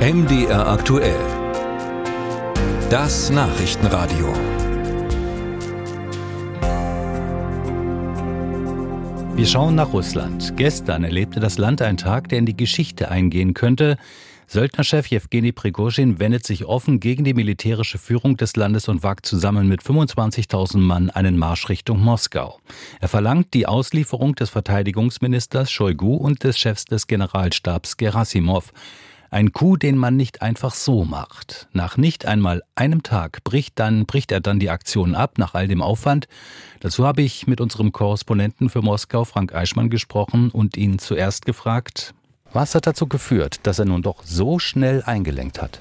MDR aktuell. Das Nachrichtenradio. Wir schauen nach Russland. Gestern erlebte das Land einen Tag, der in die Geschichte eingehen könnte. Söldnerchef Jewgeni Prigozhin wendet sich offen gegen die militärische Führung des Landes und wagt zusammen mit 25.000 Mann einen Marsch Richtung Moskau. Er verlangt die Auslieferung des Verteidigungsministers Shoigu und des Chefs des Generalstabs Gerasimov. Ein Coup, den man nicht einfach so macht. Nach nicht einmal einem Tag bricht, dann, bricht er dann die Aktion ab, nach all dem Aufwand. Dazu habe ich mit unserem Korrespondenten für Moskau, Frank Eichmann, gesprochen und ihn zuerst gefragt, was hat dazu geführt, dass er nun doch so schnell eingelenkt hat?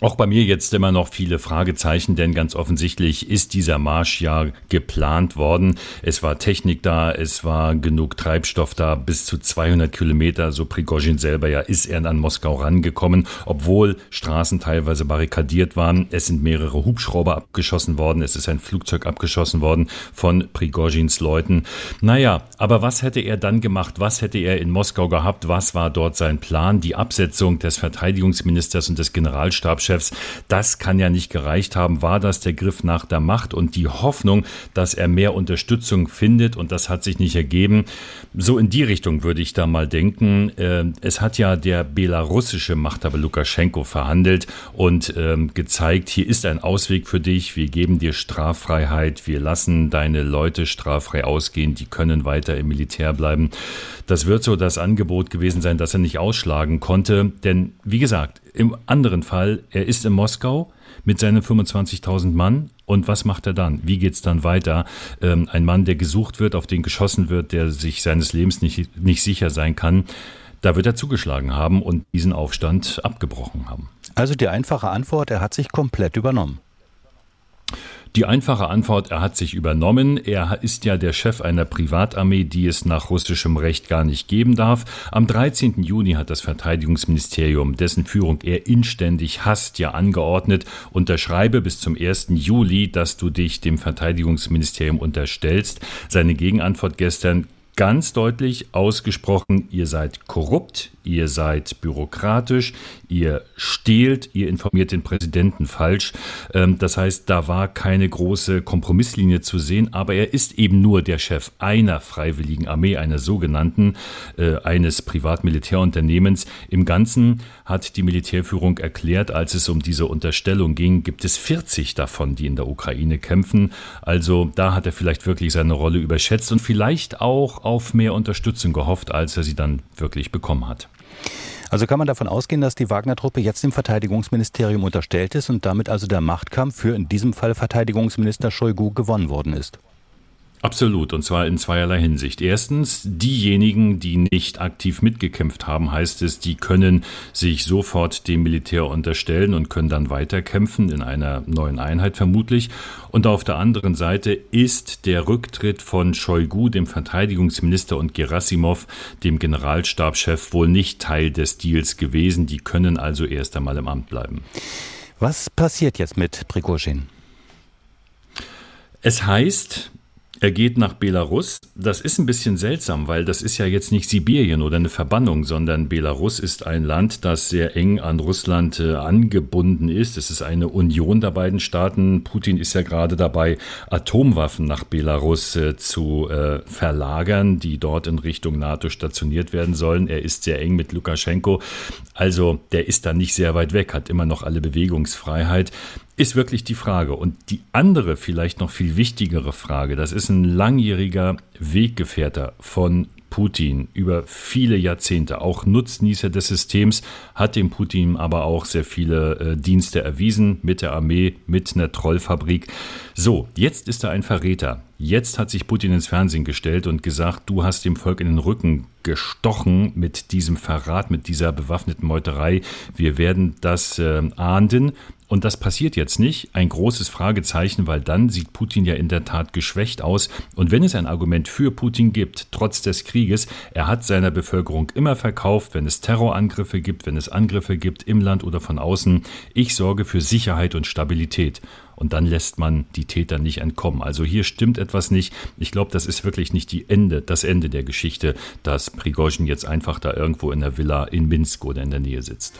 Auch bei mir jetzt immer noch viele Fragezeichen, denn ganz offensichtlich ist dieser Marsch ja geplant worden. Es war Technik da, es war genug Treibstoff da, bis zu 200 Kilometer, so Prigozhin selber ja, ist er an Moskau rangekommen, obwohl Straßen teilweise barrikadiert waren. Es sind mehrere Hubschrauber abgeschossen worden, es ist ein Flugzeug abgeschossen worden von Prigozhins Leuten. Naja, aber was hätte er dann gemacht? Was hätte er in Moskau gehabt? Was war dort sein Plan? Die Absetzung des Verteidigungsministers und des Generalstabs Regierungschefs. Das kann ja nicht gereicht haben. War das der Griff nach der Macht und die Hoffnung, dass er mehr Unterstützung findet? Und das hat sich nicht ergeben. So in die Richtung würde ich da mal denken. Äh, es hat ja der belarussische Machthaber Lukaschenko verhandelt und ähm, gezeigt, hier ist ein Ausweg für dich. Wir geben dir Straffreiheit. Wir lassen deine Leute straffrei ausgehen. Die können weiter im Militär bleiben. Das wird so das Angebot gewesen sein, das er nicht ausschlagen konnte. Denn, wie gesagt, im anderen Fall, er ist in Moskau mit seinen 25.000 Mann. Und was macht er dann? Wie geht es dann weiter? Ähm, ein Mann, der gesucht wird, auf den geschossen wird, der sich seines Lebens nicht, nicht sicher sein kann. Da wird er zugeschlagen haben und diesen Aufstand abgebrochen haben. Also die einfache Antwort, er hat sich komplett übernommen. Die einfache Antwort, er hat sich übernommen. Er ist ja der Chef einer Privatarmee, die es nach russischem Recht gar nicht geben darf. Am 13. Juni hat das Verteidigungsministerium, dessen Führung er inständig hasst, ja angeordnet, unterschreibe bis zum 1. Juli, dass du dich dem Verteidigungsministerium unterstellst. Seine Gegenantwort gestern ganz deutlich ausgesprochen, ihr seid korrupt, ihr seid bürokratisch, ihr stehlt, ihr informiert den Präsidenten falsch. Ähm, das heißt, da war keine große Kompromisslinie zu sehen, aber er ist eben nur der Chef einer freiwilligen Armee, einer sogenannten, äh, eines Privatmilitärunternehmens. Im Ganzen hat die Militärführung erklärt, als es um diese Unterstellung ging, gibt es 40 davon, die in der Ukraine kämpfen. Also da hat er vielleicht wirklich seine Rolle überschätzt und vielleicht auch auf mehr Unterstützung gehofft, als er sie dann wirklich bekommen hat. Also kann man davon ausgehen, dass die Wagner-Truppe jetzt dem Verteidigungsministerium unterstellt ist und damit also der Machtkampf für in diesem Fall Verteidigungsminister Shoigu gewonnen worden ist? Absolut, und zwar in zweierlei Hinsicht. Erstens, diejenigen, die nicht aktiv mitgekämpft haben, heißt es, die können sich sofort dem Militär unterstellen und können dann weiterkämpfen in einer neuen Einheit vermutlich. Und auf der anderen Seite ist der Rücktritt von Shoigu, dem Verteidigungsminister, und Gerasimov, dem Generalstabschef, wohl nicht Teil des Deals gewesen. Die können also erst einmal im Amt bleiben. Was passiert jetzt mit Prigozhin? Es heißt, er geht nach Belarus. Das ist ein bisschen seltsam, weil das ist ja jetzt nicht Sibirien oder eine Verbannung, sondern Belarus ist ein Land, das sehr eng an Russland äh, angebunden ist. Es ist eine Union der beiden Staaten. Putin ist ja gerade dabei, Atomwaffen nach Belarus äh, zu äh, verlagern, die dort in Richtung NATO stationiert werden sollen. Er ist sehr eng mit Lukaschenko. Also der ist da nicht sehr weit weg, hat immer noch alle Bewegungsfreiheit ist wirklich die Frage. Und die andere, vielleicht noch viel wichtigere Frage, das ist ein langjähriger Weggefährter von Putin über viele Jahrzehnte, auch Nutznießer des Systems, hat dem Putin aber auch sehr viele äh, Dienste erwiesen mit der Armee, mit einer Trollfabrik. So, jetzt ist er ein Verräter. Jetzt hat sich Putin ins Fernsehen gestellt und gesagt, du hast dem Volk in den Rücken gestochen mit diesem Verrat, mit dieser bewaffneten Meuterei. Wir werden das äh, ahnden. Und das passiert jetzt nicht. Ein großes Fragezeichen, weil dann sieht Putin ja in der Tat geschwächt aus. Und wenn es ein Argument für Putin gibt, trotz des Krieges, er hat seiner Bevölkerung immer verkauft, wenn es Terrorangriffe gibt, wenn es Angriffe gibt im Land oder von außen, ich sorge für Sicherheit und Stabilität. Und dann lässt man die Täter nicht entkommen. Also hier stimmt etwas nicht. Ich glaube, das ist wirklich nicht die Ende, das Ende der Geschichte, dass Prigozhin jetzt einfach da irgendwo in der Villa in Minsk oder in der Nähe sitzt.